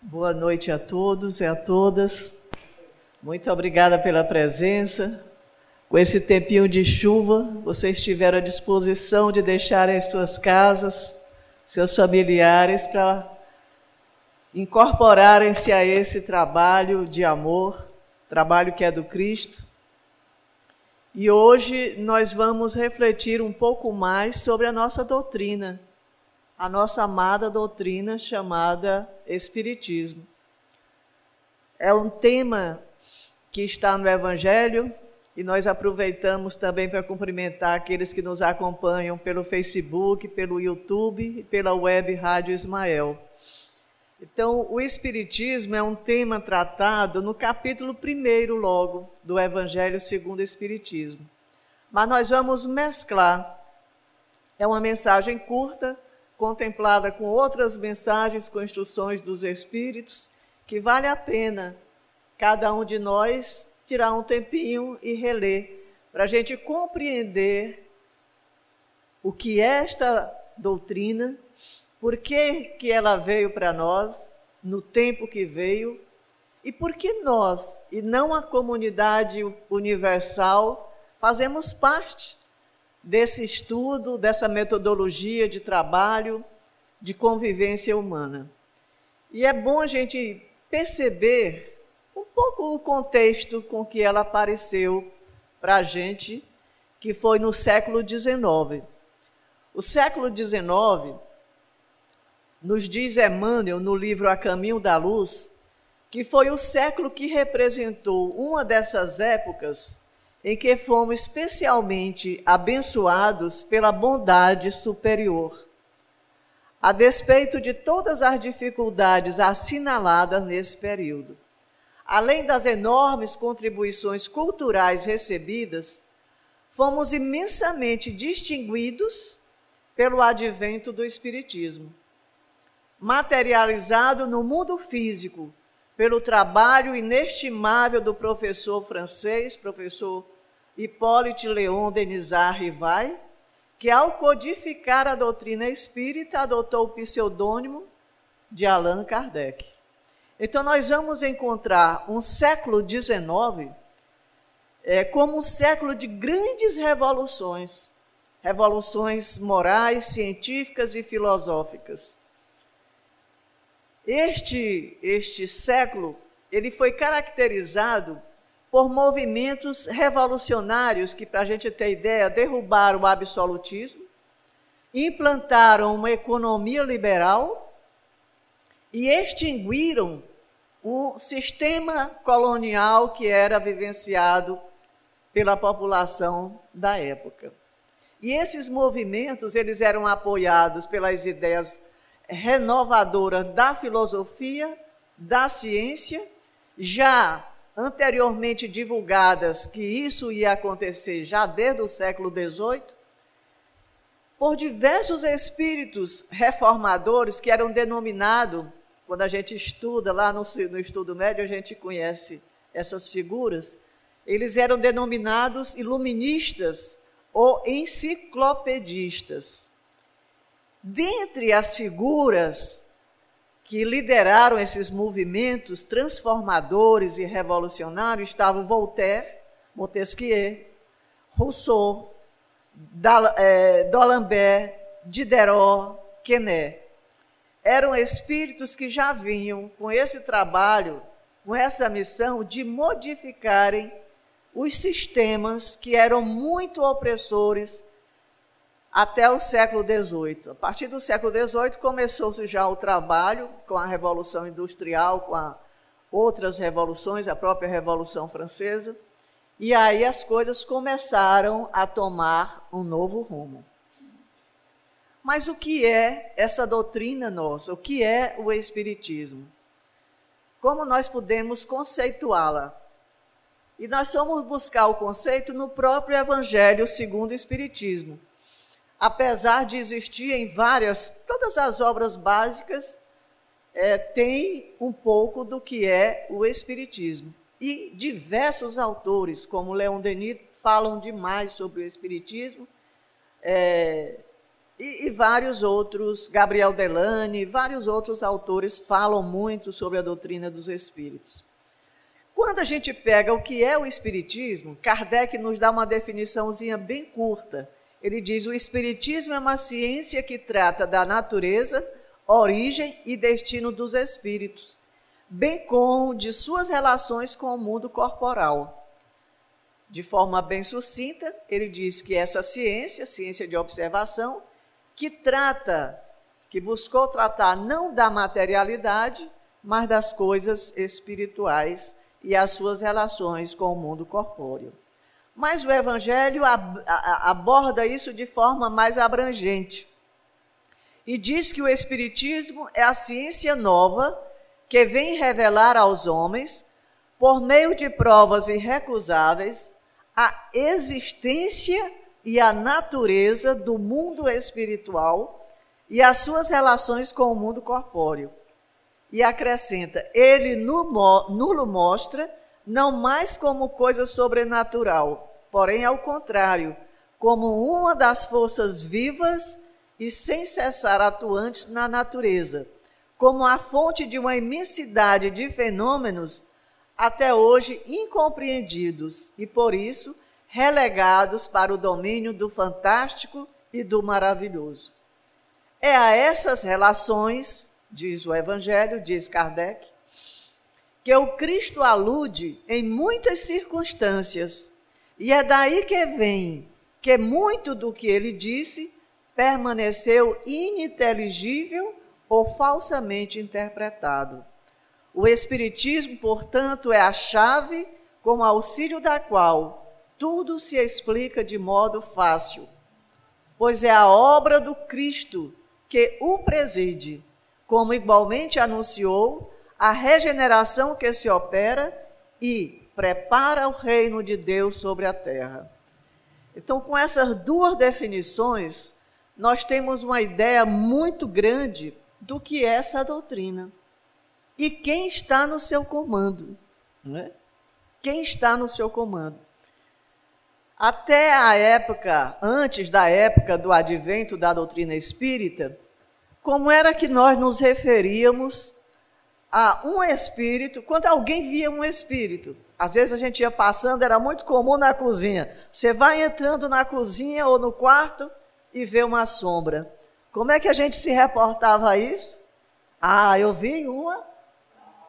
Boa noite a todos e a todas. Muito obrigada pela presença. Com esse tempinho de chuva, vocês tiveram a disposição de deixar as suas casas, seus familiares, para incorporarem-se a esse trabalho de amor, trabalho que é do Cristo. E hoje nós vamos refletir um pouco mais sobre a nossa doutrina, a nossa amada doutrina chamada Espiritismo. É um tema que está no Evangelho e nós aproveitamos também para cumprimentar aqueles que nos acompanham pelo Facebook, pelo YouTube e pela web Rádio Ismael. Então, o Espiritismo é um tema tratado no capítulo 1 logo do Evangelho segundo o Espiritismo. Mas nós vamos mesclar. É uma mensagem curta, contemplada com outras mensagens com instruções dos Espíritos, que vale a pena cada um de nós tirar um tempinho e reler, para a gente compreender o que é esta doutrina, por que, que ela veio para nós, no tempo que veio, e por que nós, e não a comunidade universal, fazemos parte desse estudo, dessa metodologia de trabalho, de convivência humana. E é bom a gente perceber um pouco o contexto com que ela apareceu para a gente, que foi no século XIX. O século XIX, nos diz Emmanuel no livro A Caminho da Luz, que foi o século que representou uma dessas épocas em que fomos especialmente abençoados pela bondade superior. A despeito de todas as dificuldades assinaladas nesse período, além das enormes contribuições culturais recebidas, fomos imensamente distinguidos pelo advento do Espiritismo. Materializado no mundo físico pelo trabalho inestimável do professor francês, professor Hippolyte Léon Denisard Rivai, que ao codificar a doutrina espírita adotou o pseudônimo de Allan Kardec. Então nós vamos encontrar um século XIX é, como um século de grandes revoluções, revoluções morais, científicas e filosóficas. Este, este século ele foi caracterizado por movimentos revolucionários que, para a gente ter ideia, derrubaram o absolutismo, implantaram uma economia liberal e extinguiram o sistema colonial que era vivenciado pela população da época. E esses movimentos, eles eram apoiados pelas ideias renovadora da filosofia, da ciência, já anteriormente divulgadas que isso ia acontecer já desde o século XVIII, por diversos espíritos reformadores que eram denominados, quando a gente estuda lá no, no estudo médio, a gente conhece essas figuras, eles eram denominados iluministas ou enciclopedistas. Dentre as figuras que lideraram esses movimentos transformadores e revolucionários estavam Voltaire, Montesquieu, Rousseau, é, D'Alembert, Diderot, Quesnay. Eram espíritos que já vinham com esse trabalho, com essa missão de modificarem os sistemas que eram muito opressores até o século XVIII. A partir do século XVIII começou-se já o trabalho com a Revolução Industrial, com a, outras revoluções, a própria Revolução Francesa, e aí as coisas começaram a tomar um novo rumo. Mas o que é essa doutrina nossa? O que é o Espiritismo? Como nós podemos conceituá-la? E nós vamos buscar o conceito no próprio Evangelho segundo o Espiritismo apesar de existir em várias, todas as obras básicas, é, tem um pouco do que é o Espiritismo. E diversos autores, como Leon Denis, falam demais sobre o Espiritismo. É, E, e, vários outros, Gabriel Delane, vários outros autores falam muito sobre a doutrina dos espíritos. Quando a gente pega o que é o espiritismo, Kardec nos dá uma definiçãozinha bem curta. Ele diz: o espiritismo é uma ciência que trata da natureza, origem e destino dos espíritos, bem como de suas relações com o mundo corporal. De forma bem sucinta, ele diz que essa ciência, ciência de observação, que trata, que buscou tratar não da materialidade, mas das coisas espirituais e as suas relações com o mundo corpóreo. Mas o Evangelho ab aborda isso de forma mais abrangente. E diz que o Espiritismo é a ciência nova que vem revelar aos homens, por meio de provas irrecusáveis, a existência e a natureza do mundo espiritual e as suas relações com o mundo corpóreo. E acrescenta: ele nulo mostra, não mais como coisa sobrenatural, porém ao contrário, como uma das forças vivas e sem cessar atuantes na natureza, como a fonte de uma imensidade de fenômenos até hoje incompreendidos e por isso relegados para o domínio do fantástico e do maravilhoso. É a essas relações diz o Evangelho, diz Kardec, que o Cristo alude em muitas circunstâncias, e é daí que vem que muito do que ele disse permaneceu ininteligível ou falsamente interpretado. O Espiritismo, portanto, é a chave com auxílio da qual tudo se explica de modo fácil, pois é a obra do Cristo que o preside como igualmente anunciou a regeneração que se opera e prepara o reino de Deus sobre a terra. Então, com essas duas definições, nós temos uma ideia muito grande do que é essa doutrina e quem está no seu comando. Né? Quem está no seu comando. Até a época, antes da época do advento da doutrina espírita, como era que nós nos referíamos a um espírito, quando alguém via um espírito. Às vezes a gente ia passando, era muito comum na cozinha. Você vai entrando na cozinha ou no quarto e vê uma sombra. Como é que a gente se reportava a isso? Ah, eu vi uma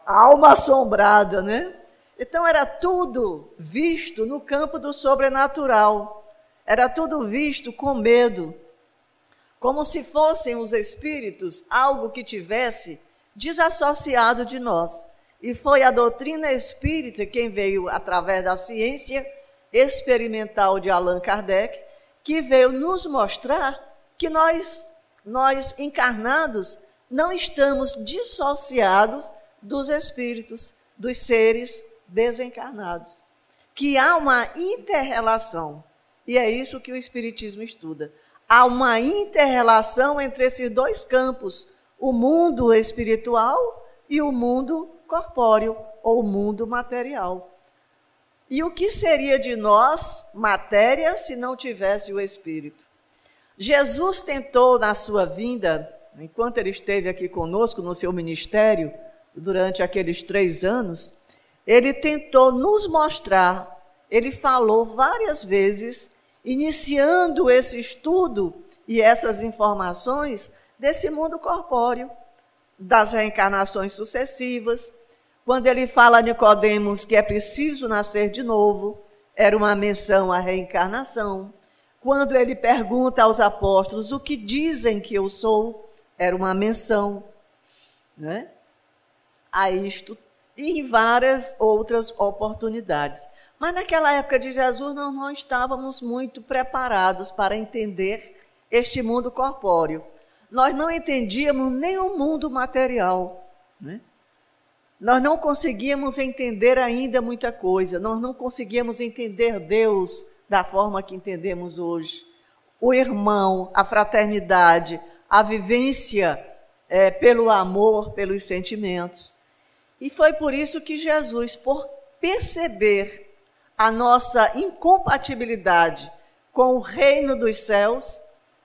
alma assombrada, né? Então era tudo visto no campo do sobrenatural. Era tudo visto com medo como se fossem os espíritos algo que tivesse desassociado de nós. E foi a doutrina espírita quem veio através da ciência experimental de Allan Kardec, que veio nos mostrar que nós, nós encarnados, não estamos dissociados dos espíritos, dos seres desencarnados. Que há uma interrelação. E é isso que o Espiritismo estuda há uma interrelação entre esses dois campos, o mundo espiritual e o mundo corpóreo ou o mundo material. E o que seria de nós, matéria, se não tivesse o espírito? Jesus tentou na sua vinda, enquanto ele esteve aqui conosco no seu ministério, durante aqueles três anos, ele tentou nos mostrar, ele falou várias vezes iniciando esse estudo e essas informações desse mundo corpóreo, das reencarnações sucessivas. Quando ele fala a Nicodemos que é preciso nascer de novo, era uma menção à reencarnação. Quando ele pergunta aos apóstolos o que dizem que eu sou, era uma menção né, a isto e em várias outras oportunidades. Mas naquela época de Jesus, nós não estávamos muito preparados para entender este mundo corpóreo. Nós não entendíamos nem o mundo material. Né? Nós não conseguíamos entender ainda muita coisa. Nós não conseguíamos entender Deus da forma que entendemos hoje. O irmão, a fraternidade, a vivência é, pelo amor, pelos sentimentos. E foi por isso que Jesus, por perceber a nossa incompatibilidade com o reino dos céus,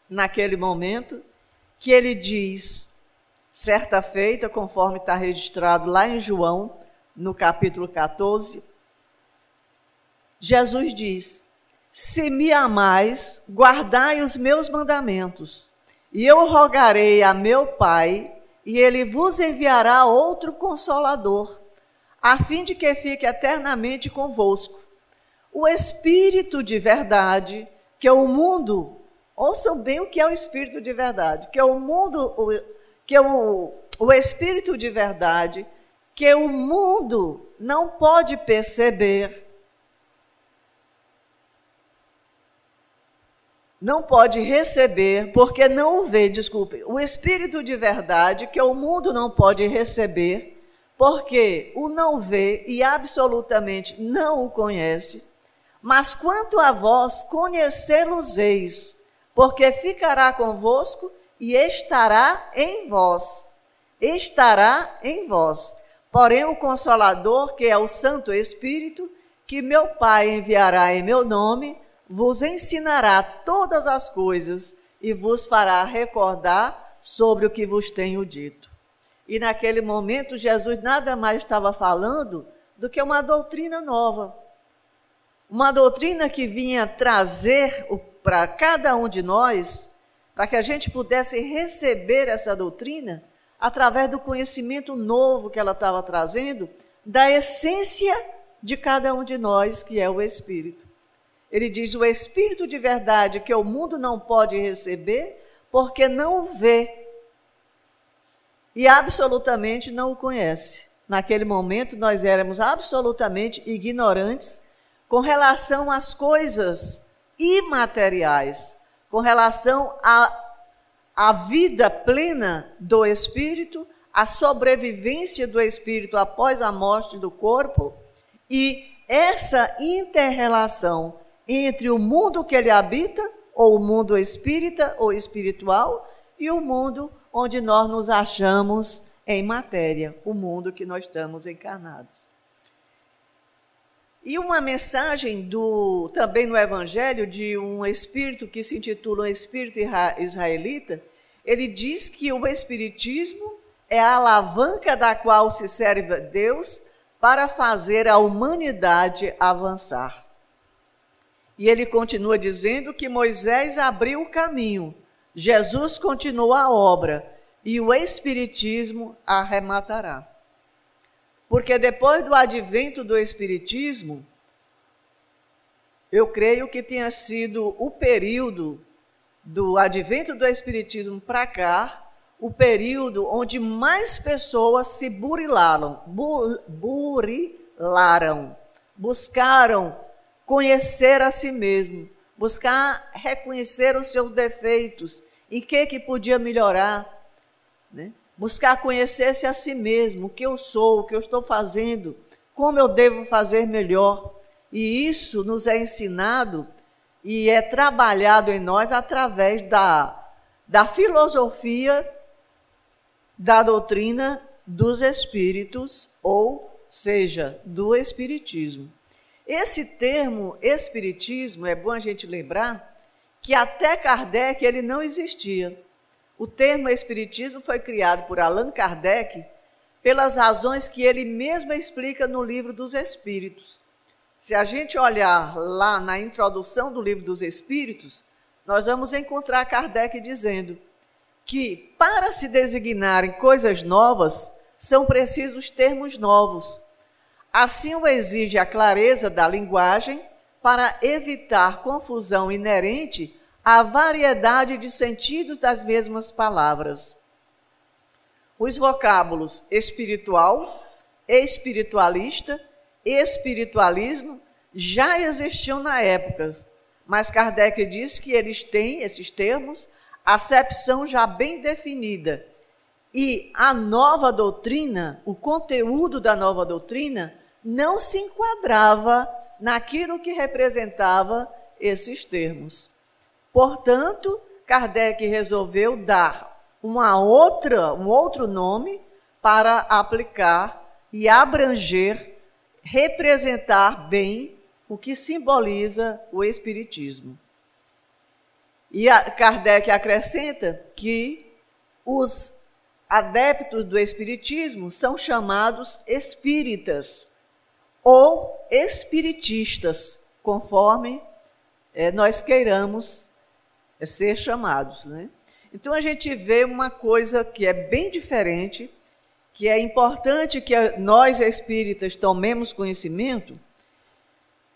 naquele momento, que ele diz, certa feita, conforme está registrado lá em João, no capítulo 14, Jesus diz: Se me amais, guardai os meus mandamentos, e eu rogarei a meu Pai, e ele vos enviará outro consolador, a fim de que fique eternamente convosco. O Espírito de verdade, que o mundo, ouçam bem o que é o Espírito de verdade, que o mundo, que o, o Espírito de verdade, que o mundo não pode perceber, não pode receber, porque não o vê, desculpe, o Espírito de verdade que o mundo não pode receber, porque o não vê e absolutamente não o conhece. Mas quanto a vós, conhecê-los-eis, porque ficará convosco e estará em vós. Estará em vós. Porém, o Consolador, que é o Santo Espírito, que meu Pai enviará em meu nome, vos ensinará todas as coisas e vos fará recordar sobre o que vos tenho dito. E naquele momento, Jesus nada mais estava falando do que uma doutrina nova. Uma doutrina que vinha trazer para cada um de nós, para que a gente pudesse receber essa doutrina através do conhecimento novo que ela estava trazendo, da essência de cada um de nós, que é o Espírito. Ele diz: o Espírito de verdade que o mundo não pode receber, porque não o vê e absolutamente não o conhece. Naquele momento, nós éramos absolutamente ignorantes com relação às coisas imateriais, com relação à, à vida plena do Espírito, à sobrevivência do Espírito após a morte do corpo e essa interrelação entre o mundo que ele habita, ou o mundo espírita ou espiritual, e o mundo onde nós nos achamos em matéria, o mundo que nós estamos encarnados. E uma mensagem do também no Evangelho de um espírito que se intitula um Espírito Israelita, ele diz que o Espiritismo é a alavanca da qual se serve Deus para fazer a humanidade avançar. E ele continua dizendo que Moisés abriu o caminho, Jesus continuou a obra e o Espiritismo arrematará. Porque depois do advento do Espiritismo, eu creio que tenha sido o período do advento do Espiritismo para cá, o período onde mais pessoas se burilaram, burilaram, buscaram conhecer a si mesmo, buscar reconhecer os seus defeitos e o que, que podia melhorar, né? Buscar conhecer-se a si mesmo, o que eu sou, o que eu estou fazendo, como eu devo fazer melhor. E isso nos é ensinado e é trabalhado em nós através da, da filosofia da doutrina dos espíritos, ou seja, do espiritismo. Esse termo espiritismo é bom a gente lembrar que até Kardec ele não existia. O termo espiritismo foi criado por Allan Kardec pelas razões que ele mesmo explica no livro dos Espíritos. Se a gente olhar lá na introdução do livro dos Espíritos, nós vamos encontrar Kardec dizendo que para se designarem coisas novas, são precisos termos novos. Assim o exige a clareza da linguagem para evitar confusão inerente à variedade de sentidos das mesmas palavras. Os vocábulos espiritual, espiritualista, espiritualismo já existiam na época, mas Kardec diz que eles têm, esses termos, acepção já bem definida. E a nova doutrina, o conteúdo da nova doutrina, não se enquadrava naquilo que representava esses termos. Portanto, Kardec resolveu dar uma outra, um outro nome para aplicar e abranger, representar bem o que simboliza o espiritismo. E Kardec acrescenta que os adeptos do Espiritismo são chamados espíritas ou espiritistas, conforme é, nós queiramos ser chamados. Né? Então a gente vê uma coisa que é bem diferente, que é importante que nós espíritas tomemos conhecimento.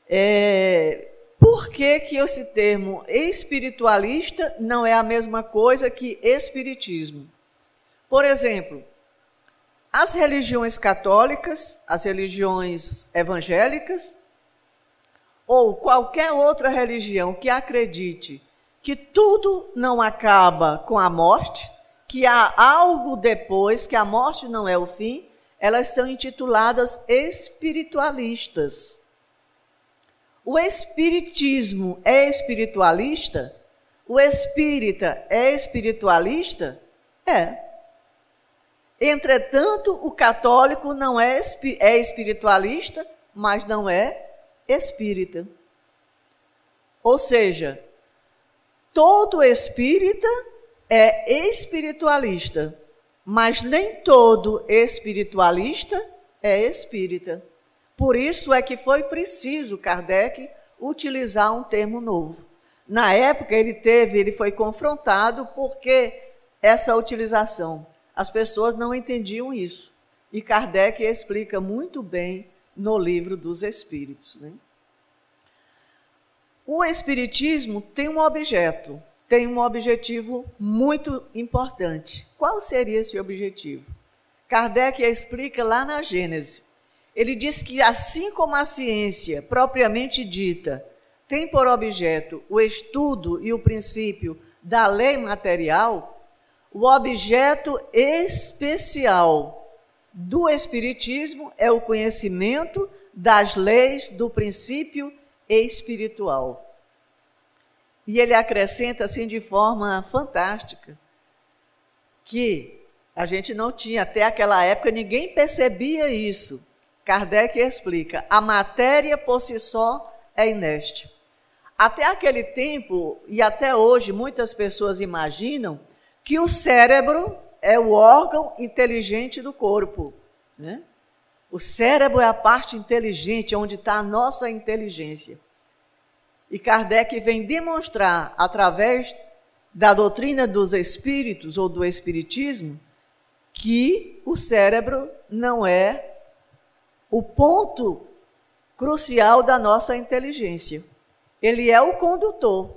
É, por que, que esse termo espiritualista não é a mesma coisa que espiritismo? Por exemplo, as religiões católicas, as religiões evangélicas, ou qualquer outra religião que acredite que tudo não acaba com a morte, que há algo depois, que a morte não é o fim, elas são intituladas espiritualistas. O espiritismo é espiritualista? O espírita é espiritualista? É. Entretanto, o católico não é, é espiritualista, mas não é espírita. Ou seja, todo espírita é espiritualista, mas nem todo espiritualista é espírita. Por isso é que foi preciso Kardec utilizar um termo novo. Na época ele teve, ele foi confrontado porque essa utilização as pessoas não entendiam isso. E Kardec explica muito bem no livro dos Espíritos. Né? O Espiritismo tem um objeto, tem um objetivo muito importante. Qual seria esse objetivo? Kardec explica lá na Gênese. Ele diz que, assim como a ciência propriamente dita tem por objeto o estudo e o princípio da lei material, o objeto especial do Espiritismo é o conhecimento das leis do princípio espiritual. E ele acrescenta assim de forma fantástica que a gente não tinha, até aquela época, ninguém percebia isso. Kardec explica: a matéria por si só é ineste. Até aquele tempo, e até hoje, muitas pessoas imaginam que o cérebro é o órgão inteligente do corpo. Né? O cérebro é a parte inteligente, onde está a nossa inteligência. E Kardec vem demonstrar, através da doutrina dos espíritos ou do espiritismo, que o cérebro não é o ponto crucial da nossa inteligência. Ele é o condutor.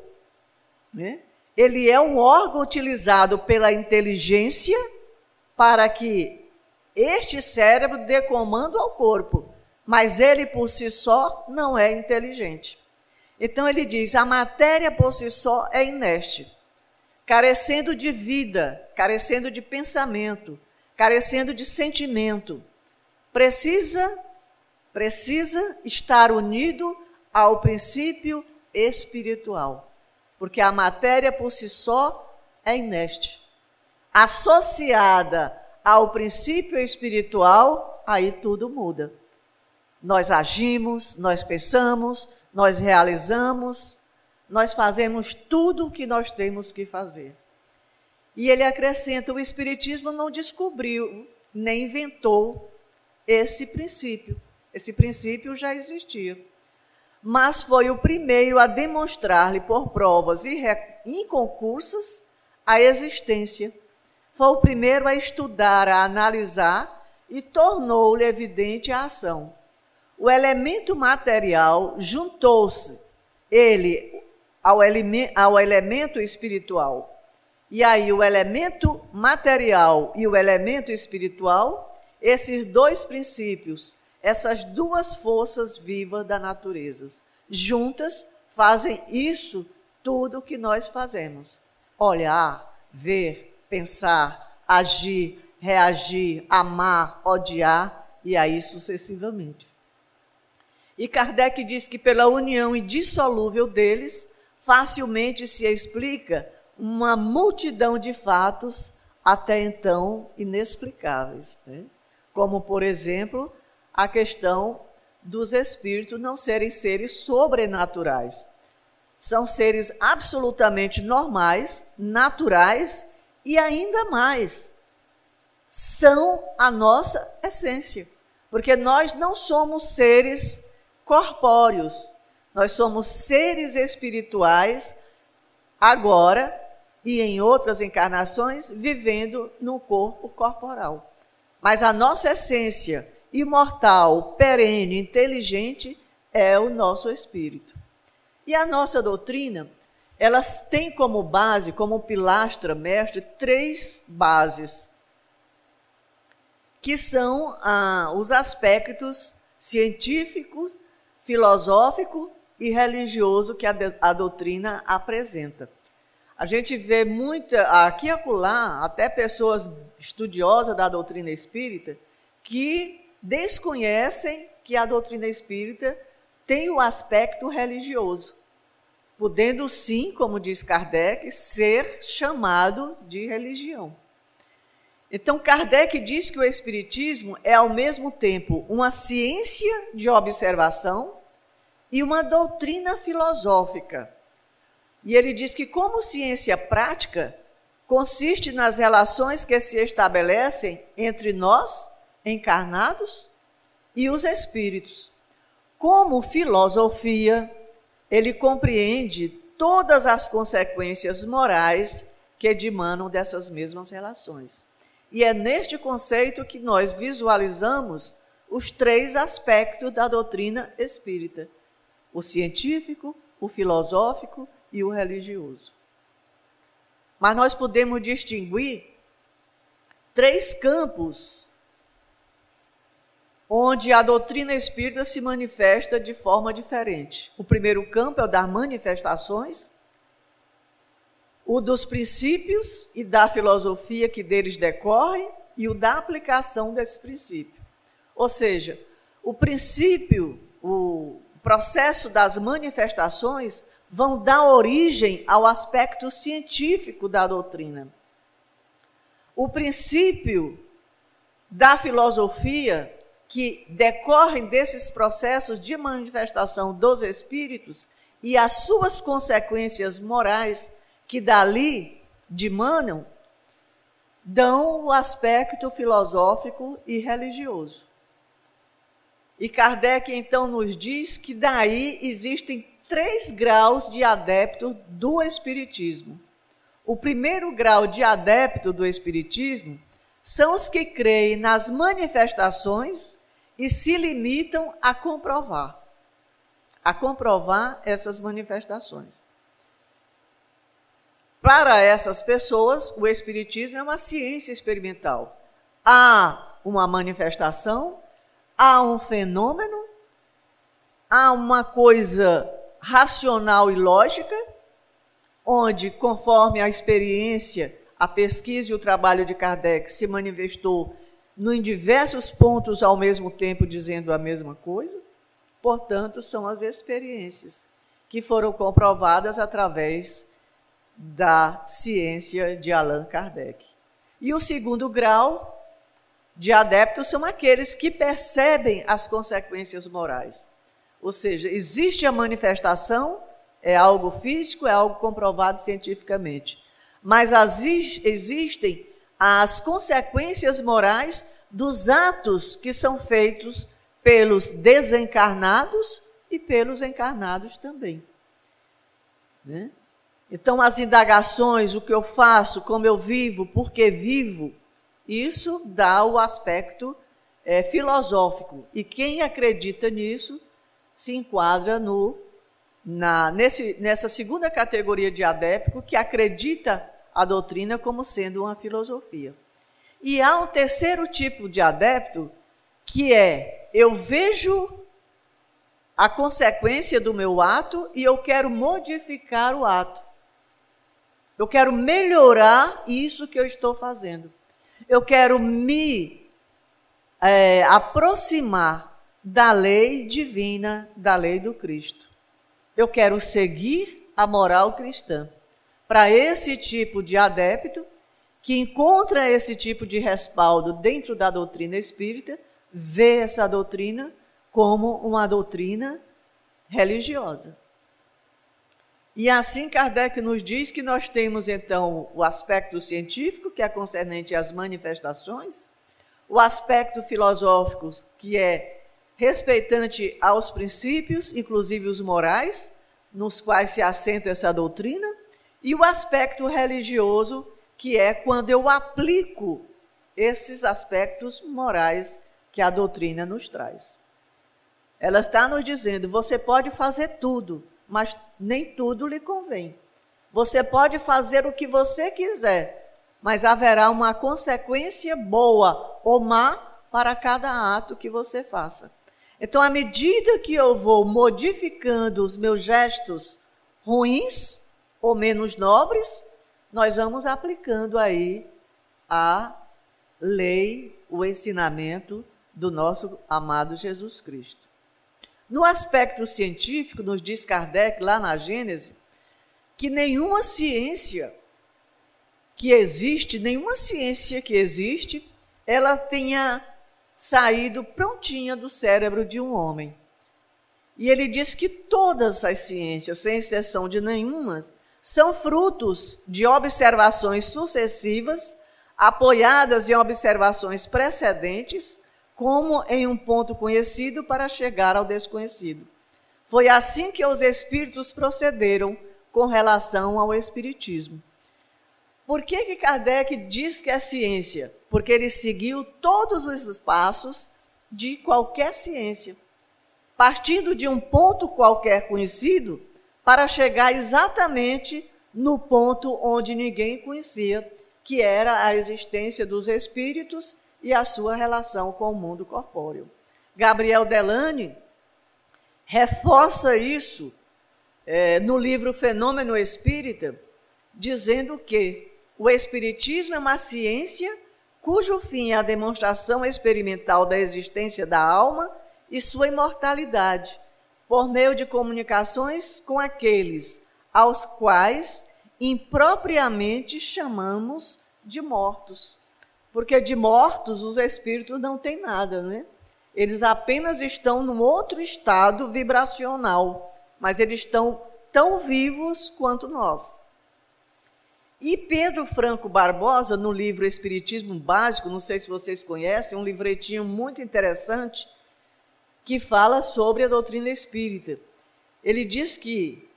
Né? ele é um órgão utilizado pela inteligência para que este cérebro dê comando ao corpo, mas ele por si só não é inteligente. Então ele diz: a matéria por si só é inerte, carecendo de vida, carecendo de pensamento, carecendo de sentimento. Precisa precisa estar unido ao princípio espiritual porque a matéria por si só é inerte. Associada ao princípio espiritual, aí tudo muda. Nós agimos, nós pensamos, nós realizamos, nós fazemos tudo o que nós temos que fazer. E ele acrescenta: o Espiritismo não descobriu nem inventou esse princípio. Esse princípio já existia mas foi o primeiro a demonstrar-lhe por provas inconcursas a existência. Foi o primeiro a estudar, a analisar e tornou-lhe evidente a ação. O elemento material juntou-se, ele, ao, eleme ao elemento espiritual. E aí, o elemento material e o elemento espiritual, esses dois princípios essas duas forças vivas da natureza. Juntas fazem isso tudo que nós fazemos: olhar, ver, pensar, agir, reagir, amar, odiar e aí sucessivamente. E Kardec diz que pela união indissolúvel deles, facilmente se explica uma multidão de fatos até então inexplicáveis, né? como por exemplo a questão dos espíritos não serem seres sobrenaturais. são seres absolutamente normais, naturais e ainda mais, são a nossa essência. Porque nós não somos seres corpóreos, nós somos seres espirituais agora e em outras encarnações vivendo no corpo corporal. Mas a nossa essência imortal, perene, inteligente é o nosso espírito. E a nossa doutrina, elas têm como base, como pilastra mestre, três bases, que são ah, os aspectos científicos, filosófico e religioso que a, a doutrina apresenta. A gente vê muita, aqui e acolá, até pessoas estudiosas da doutrina espírita, que desconhecem que a doutrina espírita tem o aspecto religioso, podendo sim, como diz Kardec, ser chamado de religião. Então, Kardec diz que o Espiritismo é ao mesmo tempo uma ciência de observação e uma doutrina filosófica. E ele diz que, como ciência prática, consiste nas relações que se estabelecem entre nós, encarnados, e os espíritos. Como filosofia, ele compreende todas as consequências morais que dimanam dessas mesmas relações. E é neste conceito que nós visualizamos os três aspectos da doutrina espírita: o científico, o filosófico e o religioso. Mas nós podemos distinguir três campos onde a doutrina espírita se manifesta de forma diferente. O primeiro campo é o das manifestações, o dos princípios e da filosofia que deles decorre e o da aplicação desses princípios. Ou seja, o princípio, o processo das manifestações vão dar origem ao aspecto científico da doutrina. O princípio da filosofia que decorrem desses processos de manifestação dos espíritos e as suas consequências morais que dali dimanam, dão o aspecto filosófico e religioso. E Kardec então nos diz que daí existem três graus de adepto do Espiritismo. O primeiro grau de adepto do Espiritismo são os que creem nas manifestações e se limitam a comprovar, a comprovar essas manifestações. Para essas pessoas, o Espiritismo é uma ciência experimental. Há uma manifestação, há um fenômeno, há uma coisa racional e lógica, onde, conforme a experiência, a pesquisa e o trabalho de Kardec se manifestou em diversos pontos ao mesmo tempo dizendo a mesma coisa. Portanto, são as experiências que foram comprovadas através da ciência de Allan Kardec. E o segundo grau de adeptos são aqueles que percebem as consequências morais. Ou seja, existe a manifestação, é algo físico, é algo comprovado cientificamente. Mas as, existem as consequências morais dos atos que são feitos pelos desencarnados e pelos encarnados também. Né? Então, as indagações, o que eu faço, como eu vivo, por que vivo, isso dá o aspecto é, filosófico. E quem acredita nisso se enquadra no, na, nesse, nessa segunda categoria de adéptico que acredita a doutrina como sendo uma filosofia. E há um terceiro tipo de adepto que é eu vejo a consequência do meu ato e eu quero modificar o ato. Eu quero melhorar isso que eu estou fazendo. Eu quero me é, aproximar da lei divina, da lei do Cristo. Eu quero seguir a moral cristã. Para esse tipo de adepto, que encontra esse tipo de respaldo dentro da doutrina espírita, vê essa doutrina como uma doutrina religiosa. E assim Kardec nos diz que nós temos então o aspecto científico, que é concernente às manifestações, o aspecto filosófico, que é respeitante aos princípios, inclusive os morais, nos quais se assenta essa doutrina, e o aspecto religioso, que é quando eu aplico esses aspectos morais que a doutrina nos traz. Ela está nos dizendo: você pode fazer tudo, mas nem tudo lhe convém. Você pode fazer o que você quiser, mas haverá uma consequência boa ou má para cada ato que você faça. Então, à medida que eu vou modificando os meus gestos ruins ou menos nobres, nós vamos aplicando aí a lei, o ensinamento do nosso amado Jesus Cristo. No aspecto científico, nos diz Kardec lá na Gênese, que nenhuma ciência que existe, nenhuma ciência que existe, ela tenha saído prontinha do cérebro de um homem. E ele diz que todas as ciências, sem exceção de nenhuma, são frutos de observações sucessivas, apoiadas em observações precedentes, como em um ponto conhecido para chegar ao desconhecido. Foi assim que os espíritos procederam com relação ao espiritismo. Por que, que Kardec diz que é ciência? Porque ele seguiu todos os passos de qualquer ciência, partindo de um ponto qualquer conhecido para chegar exatamente no ponto onde ninguém conhecia, que era a existência dos espíritos e a sua relação com o mundo corpóreo. Gabriel Delane reforça isso é, no livro Fenômeno Espírita, dizendo que o Espiritismo é uma ciência cujo fim é a demonstração experimental da existência da alma e sua imortalidade, por meio de comunicações com aqueles aos quais impropriamente chamamos de mortos. Porque de mortos os espíritos não têm nada, né? Eles apenas estão num outro estado vibracional, mas eles estão tão vivos quanto nós. E Pedro Franco Barbosa, no livro Espiritismo Básico, não sei se vocês conhecem, um livretinho muito interessante que fala sobre a doutrina espírita. Ele diz que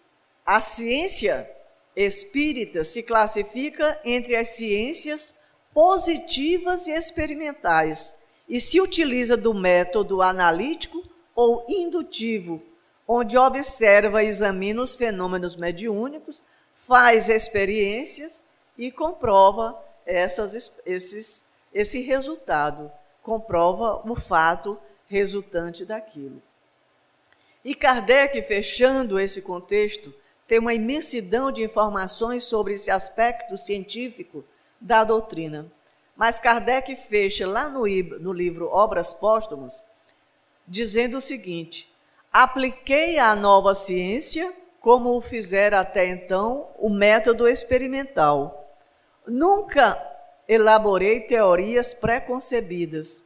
a ciência espírita se classifica entre as ciências positivas e experimentais e se utiliza do método analítico ou indutivo, onde observa e examina os fenômenos mediúnicos, faz experiências e comprova essas, esses, esse resultado, comprova o fato resultante daquilo. E Kardec, fechando esse contexto, tem uma imensidão de informações sobre esse aspecto científico da doutrina. Mas Kardec fecha lá no, no livro Obras Póstumas, dizendo o seguinte: apliquei à nova ciência, como o fizera até então, o método experimental. Nunca elaborei teorias preconcebidas.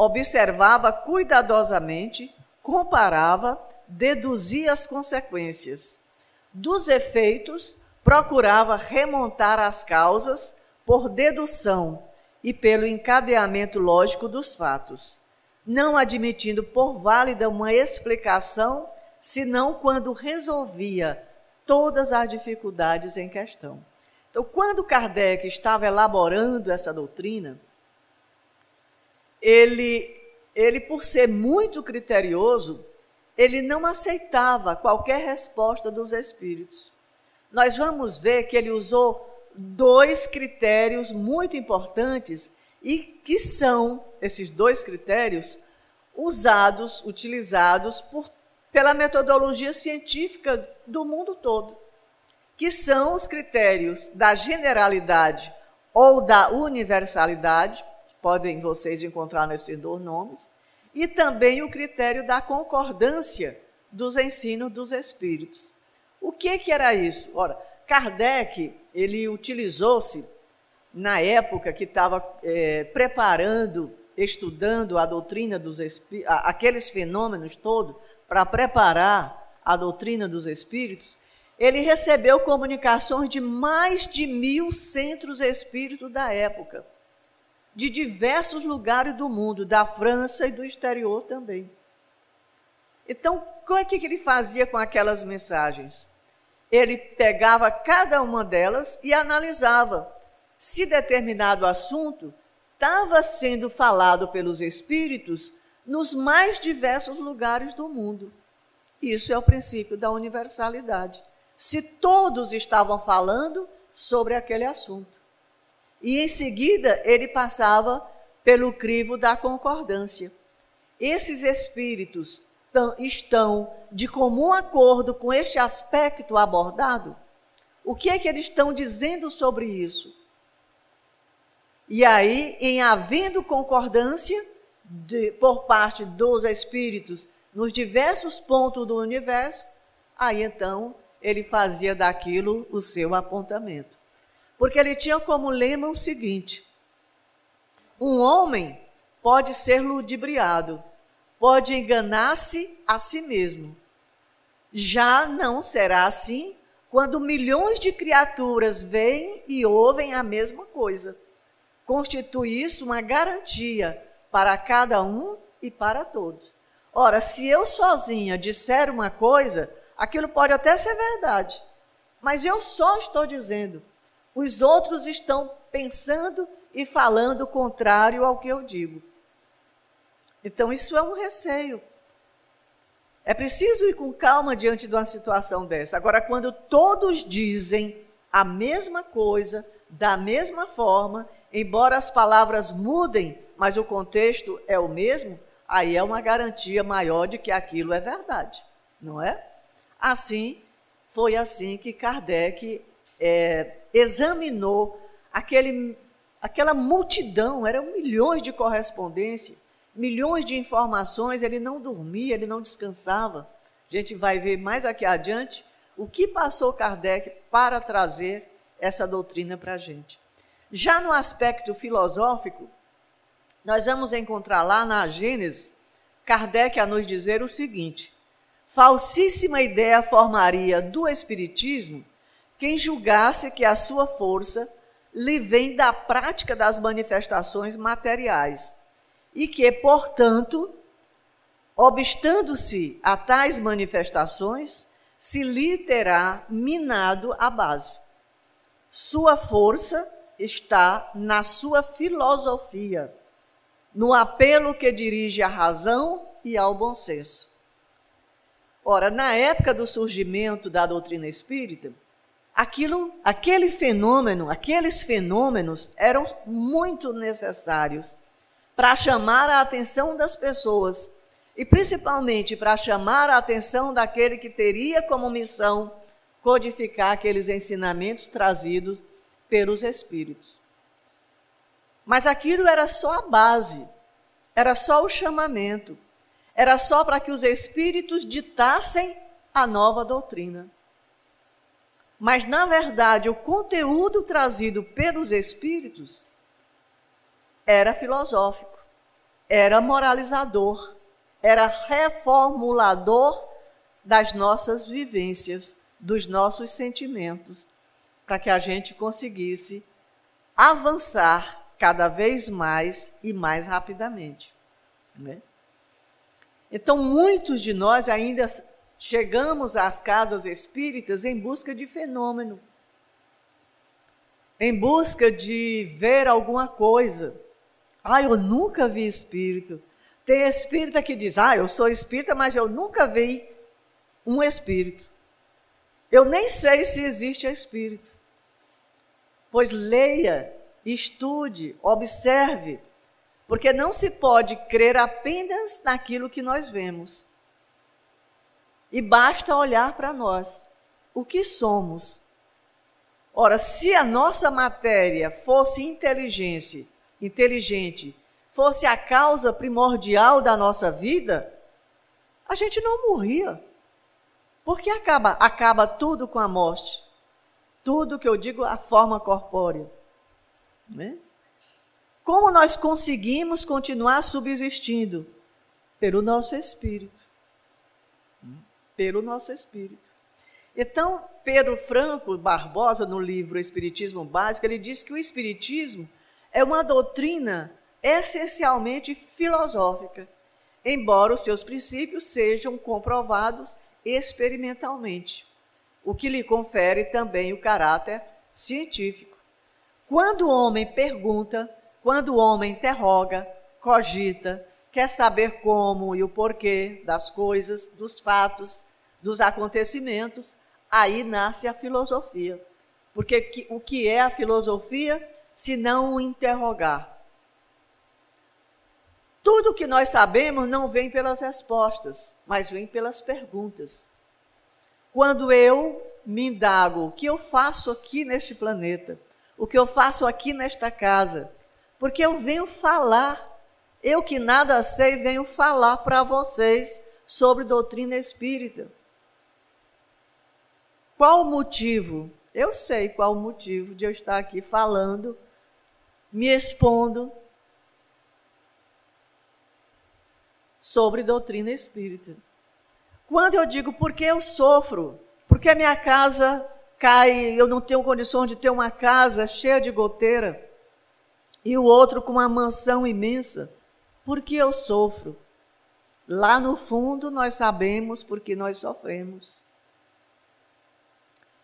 Observava cuidadosamente, comparava, deduzia as consequências. Dos efeitos, procurava remontar as causas por dedução e pelo encadeamento lógico dos fatos, não admitindo por válida uma explicação, senão quando resolvia todas as dificuldades em questão. Então, quando Kardec estava elaborando essa doutrina, ele, ele por ser muito criterioso, ele não aceitava qualquer resposta dos espíritos. Nós vamos ver que ele usou dois critérios muito importantes e que são esses dois critérios usados, utilizados por, pela metodologia científica do mundo todo, que são os critérios da generalidade ou da universalidade, podem vocês encontrar nesses dois nomes, e também o critério da concordância dos ensinos dos espíritos. O que, que era isso? Ora, Kardec, ele utilizou-se, na época que estava é, preparando, estudando a doutrina dos espíritos, aqueles fenômenos todos, para preparar a doutrina dos espíritos, ele recebeu comunicações de mais de mil centros espíritos da época, de diversos lugares do mundo, da França e do exterior também. Então, o é que ele fazia com aquelas mensagens? Ele pegava cada uma delas e analisava se determinado assunto estava sendo falado pelos espíritos nos mais diversos lugares do mundo. Isso é o princípio da universalidade. Se todos estavam falando sobre aquele assunto. E em seguida ele passava pelo crivo da concordância. Esses espíritos estão de comum acordo com este aspecto abordado? O que é que eles estão dizendo sobre isso? E aí, em havendo concordância de, por parte dos espíritos nos diversos pontos do universo, aí então ele fazia daquilo o seu apontamento. Porque ele tinha como lema o seguinte: um homem pode ser ludibriado, pode enganar-se a si mesmo. Já não será assim quando milhões de criaturas veem e ouvem a mesma coisa. Constitui isso uma garantia para cada um e para todos. Ora, se eu sozinha disser uma coisa, aquilo pode até ser verdade, mas eu só estou dizendo. Os outros estão pensando e falando o contrário ao que eu digo. Então, isso é um receio. É preciso ir com calma diante de uma situação dessa. Agora, quando todos dizem a mesma coisa, da mesma forma, embora as palavras mudem, mas o contexto é o mesmo, aí é uma garantia maior de que aquilo é verdade, não é? Assim, foi assim que Kardec é, examinou aquele, aquela multidão, eram milhões de correspondências, milhões de informações, ele não dormia, ele não descansava. A gente vai ver mais aqui adiante o que passou Kardec para trazer essa doutrina para a gente. Já no aspecto filosófico, nós vamos encontrar lá na Gênesis, Kardec a nos dizer o seguinte: falsíssima ideia formaria do Espiritismo quem julgasse que a sua força lhe vem da prática das manifestações materiais e que, portanto, obstando-se a tais manifestações, se lhe terá minado a base. Sua força está na sua filosofia, no apelo que dirige à razão e ao bom senso. Ora, na época do surgimento da doutrina espírita, aquilo, aquele fenômeno, aqueles fenômenos eram muito necessários para chamar a atenção das pessoas e principalmente para chamar a atenção daquele que teria como missão codificar aqueles ensinamentos trazidos pelos espíritos. Mas aquilo era só a base, era só o chamamento, era só para que os espíritos ditassem a nova doutrina. Mas, na verdade, o conteúdo trazido pelos espíritos era filosófico, era moralizador, era reformulador das nossas vivências, dos nossos sentimentos, para que a gente conseguisse avançar cada vez mais e mais rapidamente. Né? Então, muitos de nós ainda chegamos às casas espíritas em busca de fenômeno, em busca de ver alguma coisa, ah, eu nunca vi espírito. Tem espírita que diz, ah, eu sou espírita, mas eu nunca vi um espírito. Eu nem sei se existe espírito. Pois leia, estude, observe, porque não se pode crer apenas naquilo que nós vemos. E basta olhar para nós, o que somos. Ora, se a nossa matéria fosse inteligência, inteligente fosse a causa primordial da nossa vida, a gente não morria. Porque acaba, acaba tudo com a morte. Tudo que eu digo, a forma corpórea. Né? Como nós conseguimos continuar subsistindo? Pelo nosso espírito. Pelo nosso espírito. Então, Pedro Franco Barbosa, no livro Espiritismo Básico, ele diz que o Espiritismo é uma doutrina essencialmente filosófica, embora os seus princípios sejam comprovados experimentalmente, o que lhe confere também o caráter científico. Quando o homem pergunta, quando o homem interroga, cogita, quer saber como e o porquê das coisas, dos fatos, dos acontecimentos, aí nasce a filosofia. Porque o que é a filosofia se não o interrogar? Tudo que nós sabemos não vem pelas respostas, mas vem pelas perguntas. Quando eu me indago o que eu faço aqui neste planeta, o que eu faço aqui nesta casa, porque eu venho falar, eu que nada sei, venho falar para vocês sobre doutrina espírita. Qual o motivo? Eu sei qual o motivo de eu estar aqui falando, me expondo sobre doutrina espírita. Quando eu digo porque eu sofro, porque a minha casa cai, eu não tenho condições de ter uma casa cheia de goteira, e o outro com uma mansão imensa, porque eu sofro. Lá no fundo nós sabemos porque nós sofremos.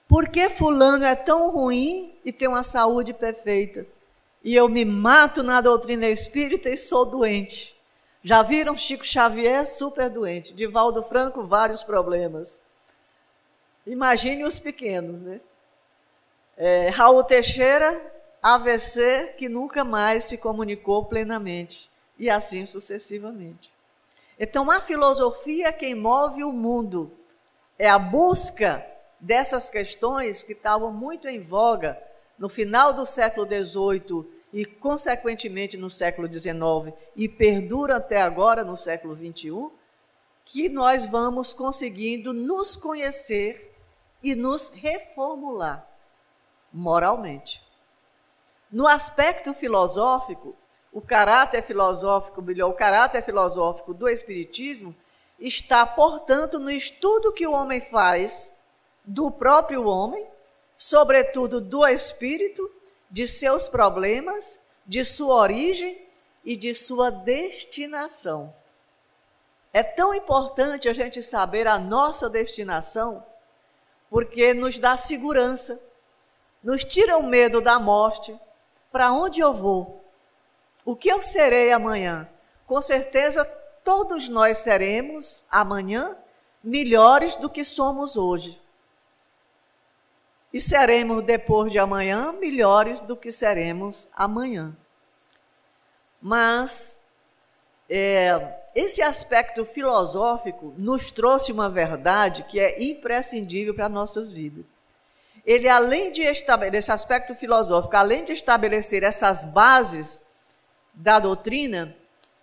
Por que fulano é tão ruim e tem uma saúde perfeita? E eu me mato na doutrina espírita e sou doente. Já viram Chico Xavier super doente, Divaldo Franco vários problemas. Imagine os pequenos, né? É, Raul Teixeira, AVC, que nunca mais se comunicou plenamente, e assim sucessivamente. Então, a filosofia quem move o mundo é a busca dessas questões que estavam muito em voga no final do século XVIII e, consequentemente, no século XIX e perdura até agora no século XXI, que nós vamos conseguindo nos conhecer e nos reformular moralmente. No aspecto filosófico, o caráter filosófico, melhor, o caráter filosófico do Espiritismo está, portanto, no estudo que o homem faz do próprio homem, sobretudo do espírito, de seus problemas, de sua origem e de sua destinação. É tão importante a gente saber a nossa destinação, porque nos dá segurança, nos tira o medo da morte. Para onde eu vou? O que eu serei amanhã? Com certeza, todos nós seremos amanhã melhores do que somos hoje e seremos depois de amanhã melhores do que seremos amanhã. Mas é, esse aspecto filosófico nos trouxe uma verdade que é imprescindível para nossas vidas. Ele, além de estabelecer esse aspecto filosófico, além de estabelecer essas bases da doutrina,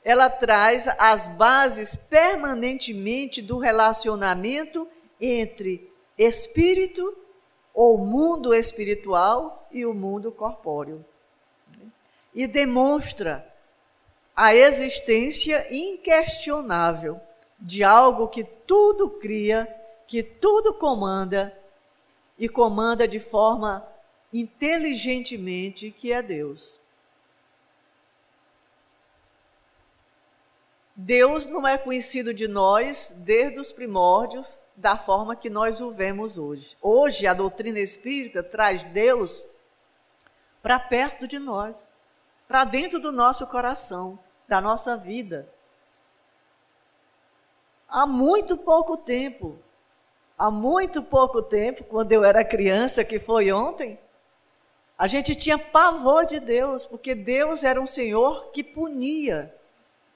ela traz as bases permanentemente do relacionamento entre espírito o mundo espiritual e o mundo corpóreo. E demonstra a existência inquestionável de algo que tudo cria, que tudo comanda e comanda de forma inteligentemente, que é Deus. Deus não é conhecido de nós desde os primórdios da forma que nós o vemos hoje. Hoje, a doutrina espírita traz Deus para perto de nós, para dentro do nosso coração, da nossa vida. Há muito pouco tempo, há muito pouco tempo, quando eu era criança, que foi ontem, a gente tinha pavor de Deus, porque Deus era um Senhor que punia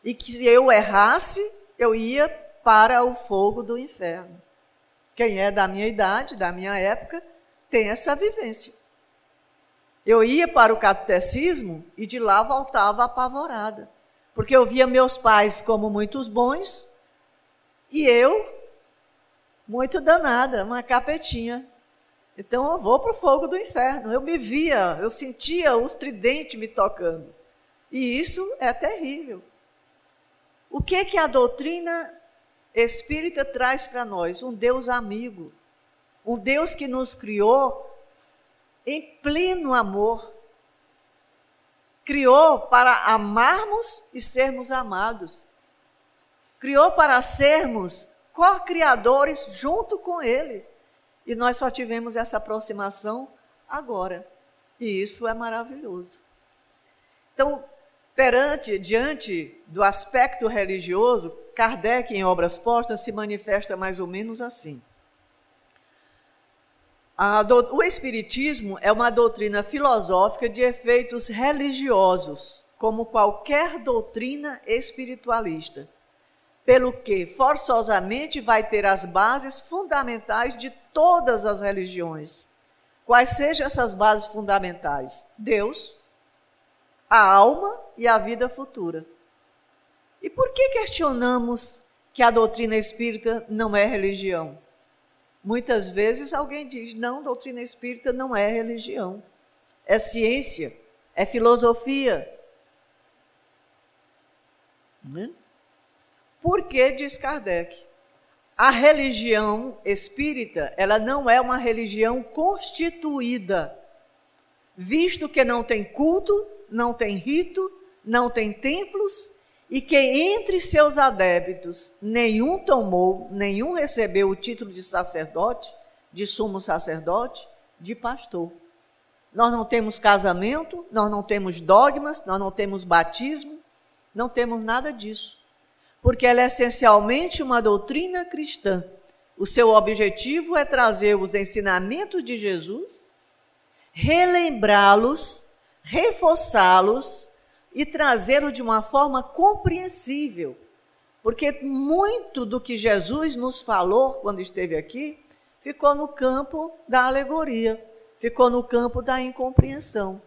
e que se eu errasse, eu ia para o fogo do inferno. Quem é da minha idade, da minha época, tem essa vivência. Eu ia para o catecismo e de lá voltava apavorada, porque eu via meus pais como muitos bons e eu muito danada, uma capetinha. Então eu vou para o fogo do inferno. Eu me via, eu sentia os tridentes me tocando. E isso é terrível. O que que a doutrina espírita traz para nós? Um Deus amigo. Um Deus que nos criou em pleno amor. Criou para amarmos e sermos amados. Criou para sermos co-criadores junto com Ele. E nós só tivemos essa aproximação agora. E isso é maravilhoso. Então, perante, diante do aspecto religioso, Kardec, em Obras Postas, se manifesta mais ou menos assim. Do, o Espiritismo é uma doutrina filosófica de efeitos religiosos, como qualquer doutrina espiritualista, pelo que forçosamente vai ter as bases fundamentais de todas as religiões. Quais sejam essas bases fundamentais? Deus, a alma e a vida futura. E por que questionamos que a doutrina espírita não é religião? Muitas vezes alguém diz: não, doutrina espírita não é religião, é ciência, é filosofia. Né? Por que, diz Kardec, a religião espírita ela não é uma religião constituída, visto que não tem culto, não tem rito, não tem templos e que entre seus adébitos nenhum tomou, nenhum recebeu o título de sacerdote, de sumo sacerdote, de pastor. Nós não temos casamento, nós não temos dogmas, nós não temos batismo, não temos nada disso. Porque ela é essencialmente uma doutrina cristã. O seu objetivo é trazer os ensinamentos de Jesus, relembrá-los, reforçá-los e trazê-lo de uma forma compreensível. Porque muito do que Jesus nos falou quando esteve aqui ficou no campo da alegoria, ficou no campo da incompreensão.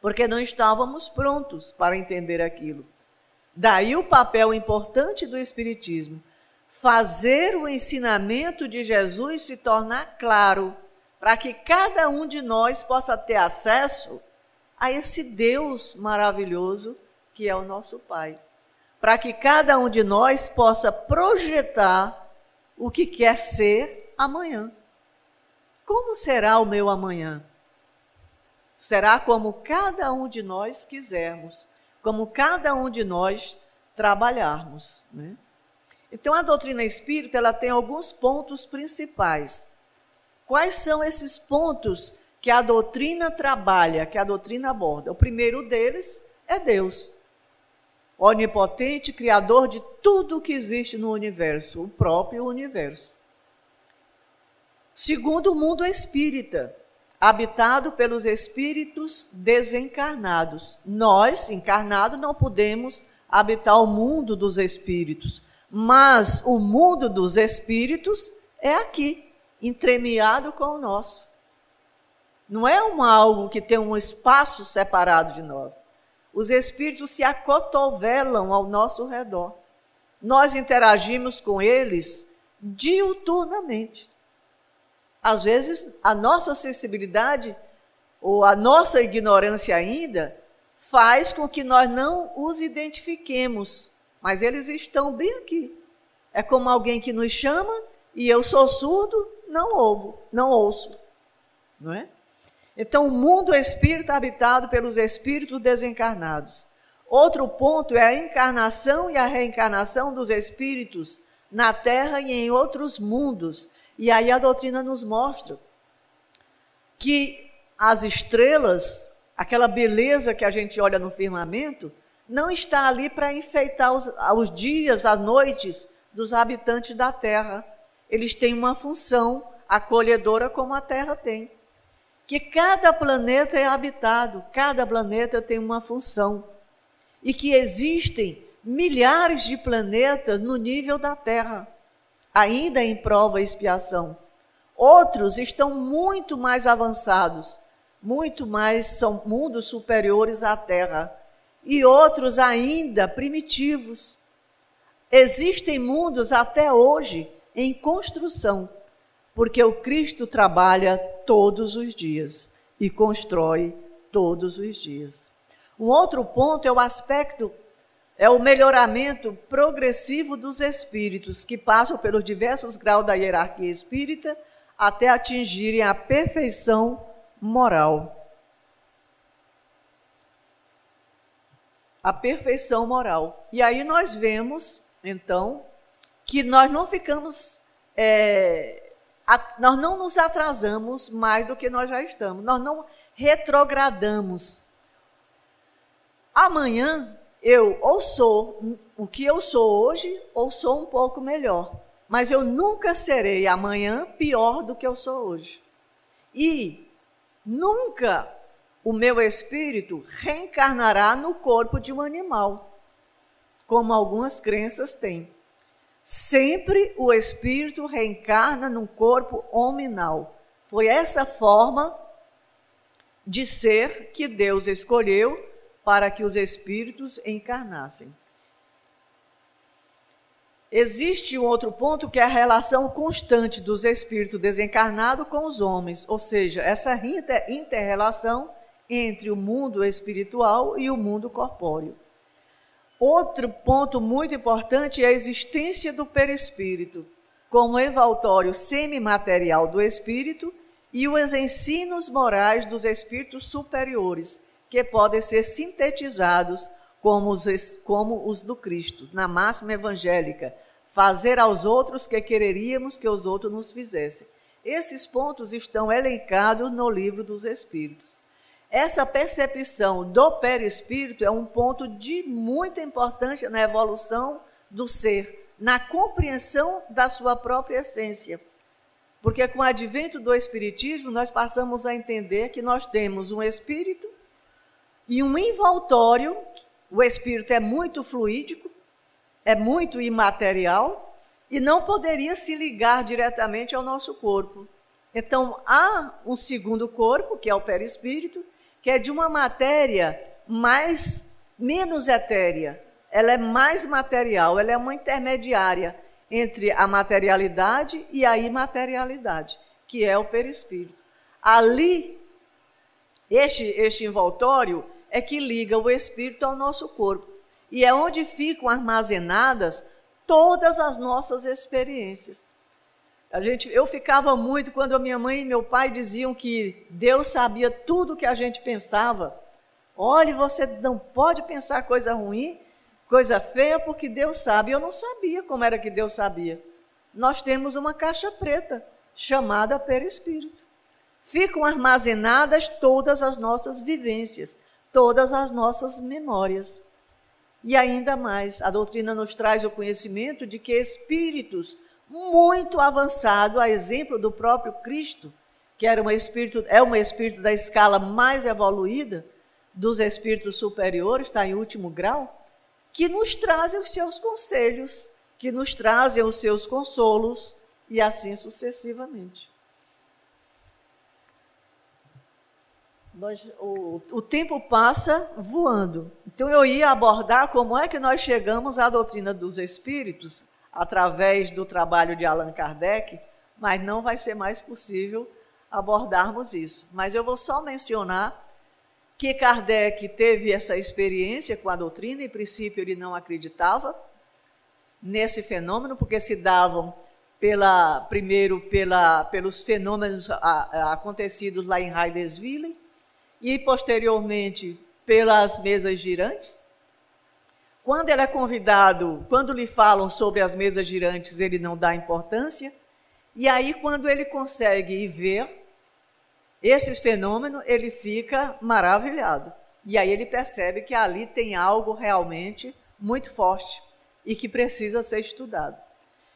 Porque não estávamos prontos para entender aquilo. Daí o papel importante do Espiritismo: fazer o ensinamento de Jesus se tornar claro, para que cada um de nós possa ter acesso a esse Deus maravilhoso que é o nosso Pai. Para que cada um de nós possa projetar o que quer ser amanhã. Como será o meu amanhã? Será como cada um de nós quisermos, como cada um de nós trabalharmos. Né? Então, a doutrina espírita ela tem alguns pontos principais. Quais são esses pontos que a doutrina trabalha, que a doutrina aborda. O primeiro deles é Deus, onipotente, criador de tudo que existe no universo, o próprio universo. Segundo, o mundo espírita, habitado pelos espíritos desencarnados. Nós, encarnados, não podemos habitar o mundo dos espíritos, mas o mundo dos espíritos é aqui, entremeado com o nosso. Não é uma algo que tem um espaço separado de nós. Os espíritos se acotovelam ao nosso redor. Nós interagimos com eles diuturnamente. Às vezes, a nossa sensibilidade ou a nossa ignorância ainda faz com que nós não os identifiquemos, mas eles estão bem aqui. É como alguém que nos chama e eu sou surdo, não ouvo, não ouço, não é? Então, o mundo espírita habitado pelos espíritos desencarnados. Outro ponto é a encarnação e a reencarnação dos espíritos na Terra e em outros mundos. E aí a doutrina nos mostra que as estrelas, aquela beleza que a gente olha no firmamento, não está ali para enfeitar os, os dias, as noites dos habitantes da Terra. Eles têm uma função acolhedora como a Terra tem que cada planeta é habitado, cada planeta tem uma função e que existem milhares de planetas no nível da Terra, ainda em prova e expiação. Outros estão muito mais avançados, muito mais são mundos superiores à Terra, e outros ainda primitivos. Existem mundos até hoje em construção porque o Cristo trabalha todos os dias e constrói todos os dias. Um outro ponto é o aspecto, é o melhoramento progressivo dos espíritos, que passam pelos diversos graus da hierarquia espírita até atingirem a perfeição moral. A perfeição moral. E aí nós vemos, então, que nós não ficamos, é, nós não nos atrasamos mais do que nós já estamos, nós não retrogradamos. Amanhã eu ou sou o que eu sou hoje, ou sou um pouco melhor. Mas eu nunca serei amanhã pior do que eu sou hoje. E nunca o meu espírito reencarnará no corpo de um animal, como algumas crenças têm. Sempre o espírito reencarna num corpo hominal. Foi essa forma de ser que Deus escolheu para que os espíritos encarnassem. Existe um outro ponto que é a relação constante dos espíritos desencarnados com os homens, ou seja, essa inter-relação entre o mundo espiritual e o mundo corpóreo. Outro ponto muito importante é a existência do perispírito, como envoltório semimaterial do espírito e os ensinos morais dos espíritos superiores, que podem ser sintetizados como os, como os do Cristo, na máxima evangélica, fazer aos outros que quereríamos que os outros nos fizessem. Esses pontos estão elencados no livro dos Espíritos. Essa percepção do perispírito é um ponto de muita importância na evolução do ser, na compreensão da sua própria essência. Porque com o advento do Espiritismo, nós passamos a entender que nós temos um espírito e um envoltório, o espírito é muito fluídico, é muito imaterial e não poderia se ligar diretamente ao nosso corpo. Então há um segundo corpo, que é o perispírito, que é de uma matéria mais menos etérea. Ela é mais material, ela é uma intermediária entre a materialidade e a imaterialidade, que é o perispírito. Ali, este, este envoltório é que liga o espírito ao nosso corpo. E é onde ficam armazenadas todas as nossas experiências. A gente, eu ficava muito quando a minha mãe e meu pai diziam que Deus sabia tudo o que a gente pensava. Olhe, você não pode pensar coisa ruim, coisa feia, porque Deus sabe. Eu não sabia como era que Deus sabia. Nós temos uma caixa preta chamada perispírito. Ficam armazenadas todas as nossas vivências todas as nossas memórias. E ainda mais, a doutrina nos traz o conhecimento de que espíritos muito avançados, a exemplo do próprio Cristo, que era um espírito, é um espírito da escala mais evoluída dos espíritos superiores, está em último grau, que nos trazem os seus conselhos, que nos trazem os seus consolos e assim sucessivamente. Nós, o, o tempo passa voando. Então eu ia abordar como é que nós chegamos à doutrina dos espíritos através do trabalho de Allan Kardec, mas não vai ser mais possível abordarmos isso. Mas eu vou só mencionar que Kardec teve essa experiência com a doutrina, em princípio ele não acreditava nesse fenômeno, porque se davam pela, primeiro pela, pelos fenômenos a, a, acontecidos lá em Heidesville, e posteriormente pelas mesas girantes. Quando ele é convidado, quando lhe falam sobre as mesas girantes, ele não dá importância. E aí, quando ele consegue ver esses fenômenos, ele fica maravilhado. E aí ele percebe que ali tem algo realmente muito forte e que precisa ser estudado.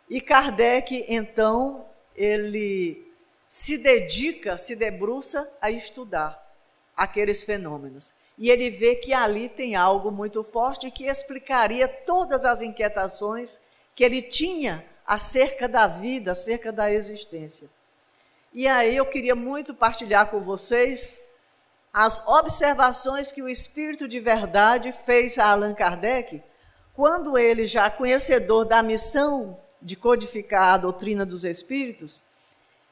E Kardec, então, ele se dedica, se debruça a estudar aqueles fenômenos. E ele vê que ali tem algo muito forte que explicaria todas as inquietações que ele tinha acerca da vida, acerca da existência. E aí eu queria muito partilhar com vocês as observações que o Espírito de Verdade fez a Allan Kardec, quando ele, já conhecedor da missão de codificar a doutrina dos Espíritos,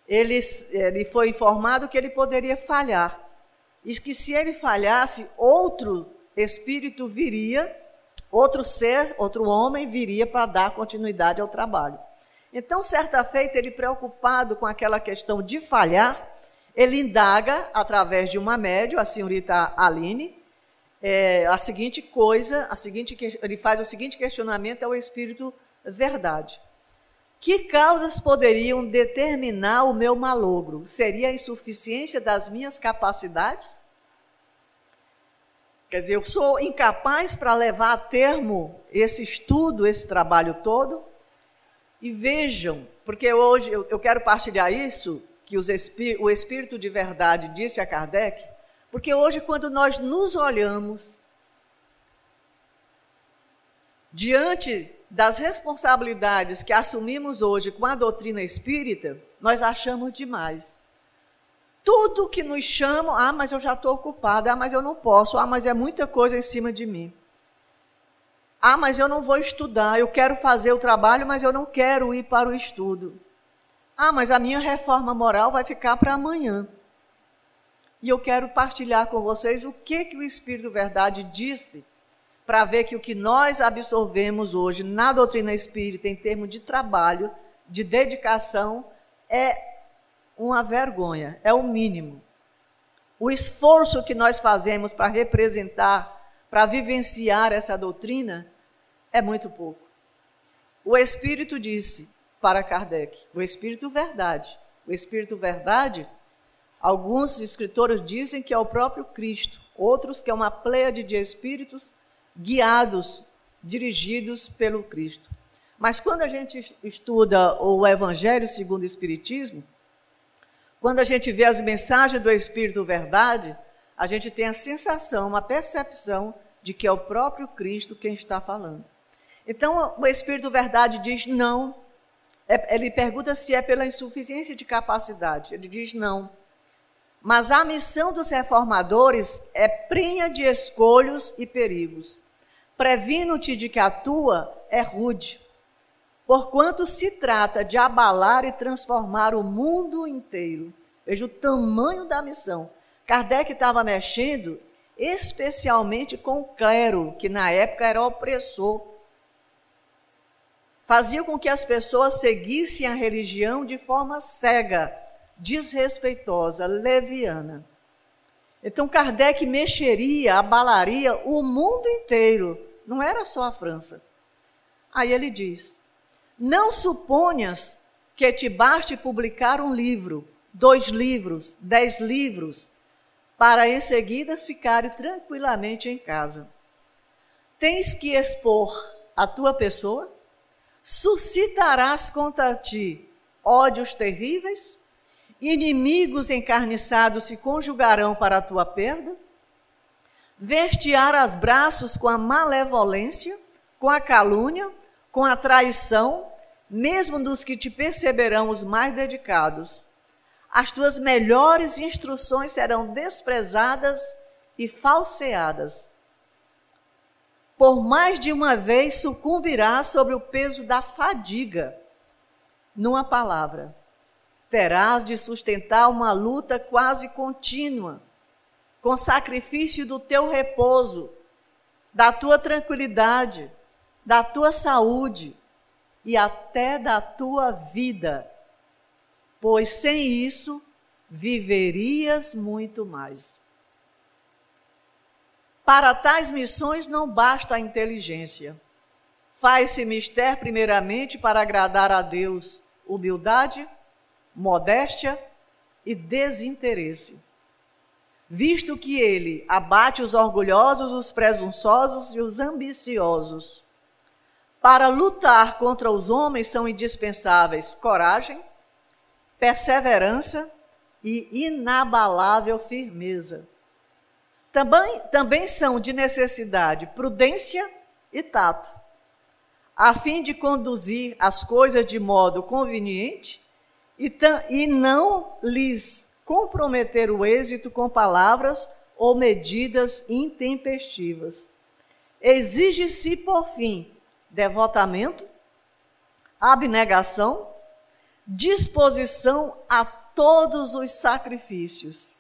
ele, ele foi informado que ele poderia falhar e que se ele falhasse, outro espírito viria, outro ser, outro homem viria para dar continuidade ao trabalho. Então, certa feita, ele preocupado com aquela questão de falhar, ele indaga, através de uma médium, a senhorita Aline, é, a seguinte coisa, a seguinte, ele faz o seguinte questionamento ao Espírito Verdade. Que causas poderiam determinar o meu malogro? Seria a insuficiência das minhas capacidades? Quer dizer, eu sou incapaz para levar a termo esse estudo, esse trabalho todo? E vejam, porque hoje eu, quero partilhar isso, que espí o Espírito de Verdade disse a Kardec, porque hoje, quando nós nos olhamos diante das responsabilidades que assumimos hoje com a doutrina espírita, nós achamos demais. Tudo que nos chamam, ah, mas eu já estou ocupada, ah, mas eu não posso, ah, mas é muita coisa em cima de mim. Ah, mas eu não vou estudar, eu quero fazer o trabalho, mas eu não quero ir para o estudo. Ah, mas a minha reforma moral vai ficar para amanhã. E eu quero partilhar com vocês o que, que o Espírito Verdade disse para ver que o que nós absorvemos hoje na doutrina espírita, em termos de trabalho, de dedicação, é uma vergonha, é o mínimo. O esforço que nós fazemos para representar, para vivenciar essa doutrina, é muito pouco. O Espírito disse para Kardec, o Espírito Verdade. O Espírito Verdade, alguns escritores dizem que é o próprio Cristo, outros que é uma pleiade de espíritos guiados, dirigidos pelo Cristo. Mas quando a gente estuda o Evangelho segundo o Espiritismo, quando a gente vê as mensagens do Espírito Verdade, a gente tem a sensação, uma percepção de que é o próprio Cristo quem está falando. Então, o Espírito Verdade diz não. É, ele pergunta se é pela insuficiência de capacidade. Ele diz não. Mas a missão dos reformadores é prenha de escolhos e perigos. Previno-te de que a tua é rude, porquanto se trata de abalar e transformar o mundo inteiro. Veja o tamanho da missão. Kardec estava mexendo especialmente com o clero, que na época era opressor. Fazia com que as pessoas seguissem a religião de forma cega, desrespeitosa, leviana. Então Kardec mexeria, abalaria o mundo inteiro não era só a França. Aí ele diz: Não suponhas que te baste publicar um livro, dois livros, dez livros, para em seguida ficar tranquilamente em casa. Tens que expor a tua pessoa, suscitarás contra ti ódios terríveis, inimigos encarniçados se conjugarão para a tua perda vertear as braços com a malevolência, com a calúnia, com a traição, mesmo dos que te perceberão os mais dedicados. As tuas melhores instruções serão desprezadas e falseadas. Por mais de uma vez sucumbirás sobre o peso da fadiga. Numa palavra, terás de sustentar uma luta quase contínua com sacrifício do teu repouso, da tua tranquilidade, da tua saúde e até da tua vida, pois sem isso viverias muito mais. Para tais missões não basta a inteligência. Faz-se mister primeiramente para agradar a Deus humildade, modéstia e desinteresse visto que ele abate os orgulhosos, os presunçosos e os ambiciosos. Para lutar contra os homens são indispensáveis coragem, perseverança e inabalável firmeza. Também, também são de necessidade prudência e tato, a fim de conduzir as coisas de modo conveniente e, e não lhes comprometer o êxito com palavras ou medidas intempestivas. Exige-se, por fim, devotamento, abnegação, disposição a todos os sacrifícios.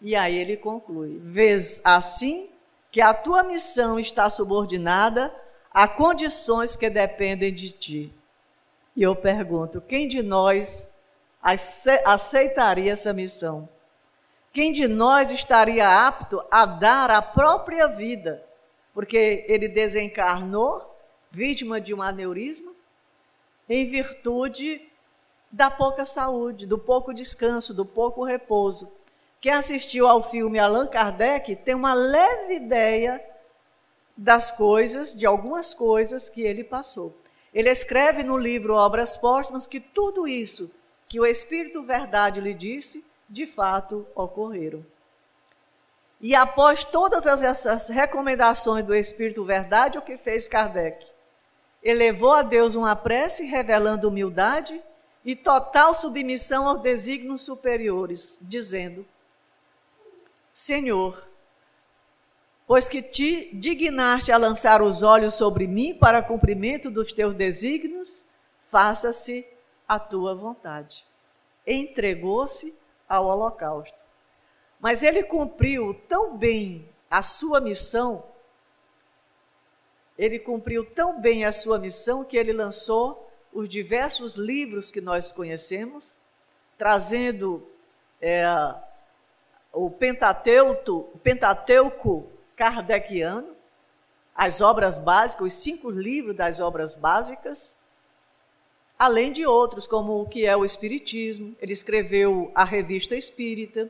E aí ele conclui: vês assim que a tua missão está subordinada a condições que dependem de ti. E eu pergunto: quem de nós aceitaria essa missão? Quem de nós estaria apto a dar a própria vida? Porque ele desencarnou, vítima de um aneurisma, em virtude da pouca saúde, do pouco descanso, do pouco repouso. Quem assistiu ao filme Allan Kardec tem uma leve ideia das coisas, de algumas coisas que ele passou. Ele escreve no livro Obras Póstumas que tudo isso que o Espírito Verdade lhe disse, de fato ocorreram. E após todas essas recomendações do Espírito Verdade, o que fez Kardec? Elevou a Deus uma prece revelando humildade e total submissão aos desígnios superiores, dizendo: Senhor, pois que te dignaste a lançar os olhos sobre mim para cumprimento dos teus desígnios, faça-se a tua vontade. Entregou-se ao holocausto. Mas ele cumpriu tão bem a sua missão, ele cumpriu tão bem a sua missão que ele lançou os diversos livros que nós conhecemos, trazendo é, o Pentateuco, o Pentateuco kardeciano, as obras básicas, os cinco livros das obras básicas, além de outros, como o que é o Espiritismo. Ele escreveu a Revista Espírita.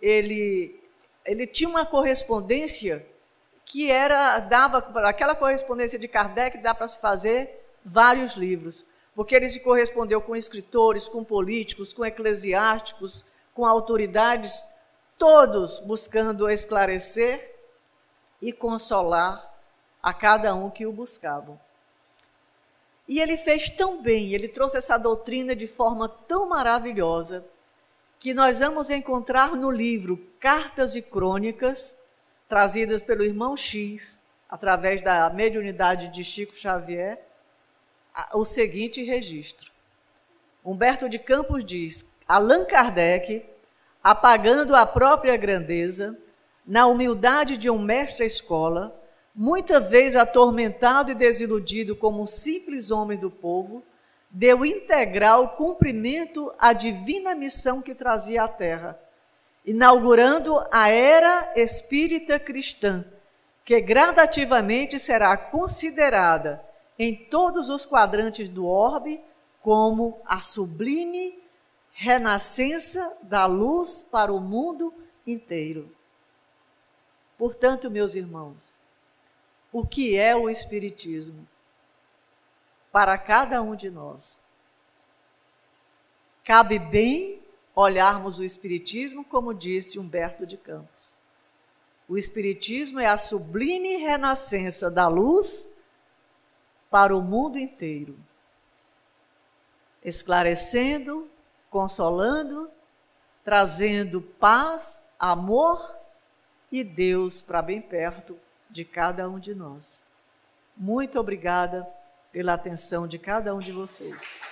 Ele, ele tinha uma correspondência que era dava aquela correspondência de Kardec dá para se fazer vários livros, porque ele se correspondeu com escritores, com políticos, com eclesiásticos, com autoridades, todos buscando esclarecer e consolar a cada um que o buscavam. E ele fez tão bem, ele trouxe essa doutrina de forma tão maravilhosa, que nós vamos encontrar no livro Cartas e Crônicas, trazidas pelo irmão X, através da mediunidade de Chico Xavier, o seguinte registro. Humberto de Campos diz: Allan Kardec, apagando a própria grandeza, na humildade de um mestre-escola, muitas vezes atormentado e desiludido como um simples homem do povo, deu integral cumprimento à divina missão que trazia à Terra, inaugurando a era espírita cristã, que gradativamente será considerada em todos os quadrantes do orbe como a sublime renascença da luz para o mundo inteiro. Portanto, meus irmãos, o que é o Espiritismo? Para cada um de nós. Cabe bem olharmos o Espiritismo como disse Humberto de Campos. O Espiritismo é a sublime renascença da luz para o mundo inteiro, esclarecendo, consolando, trazendo paz, amor e Deus para bem perto de cada um de nós. Muito obrigada pela atenção de cada um de vocês.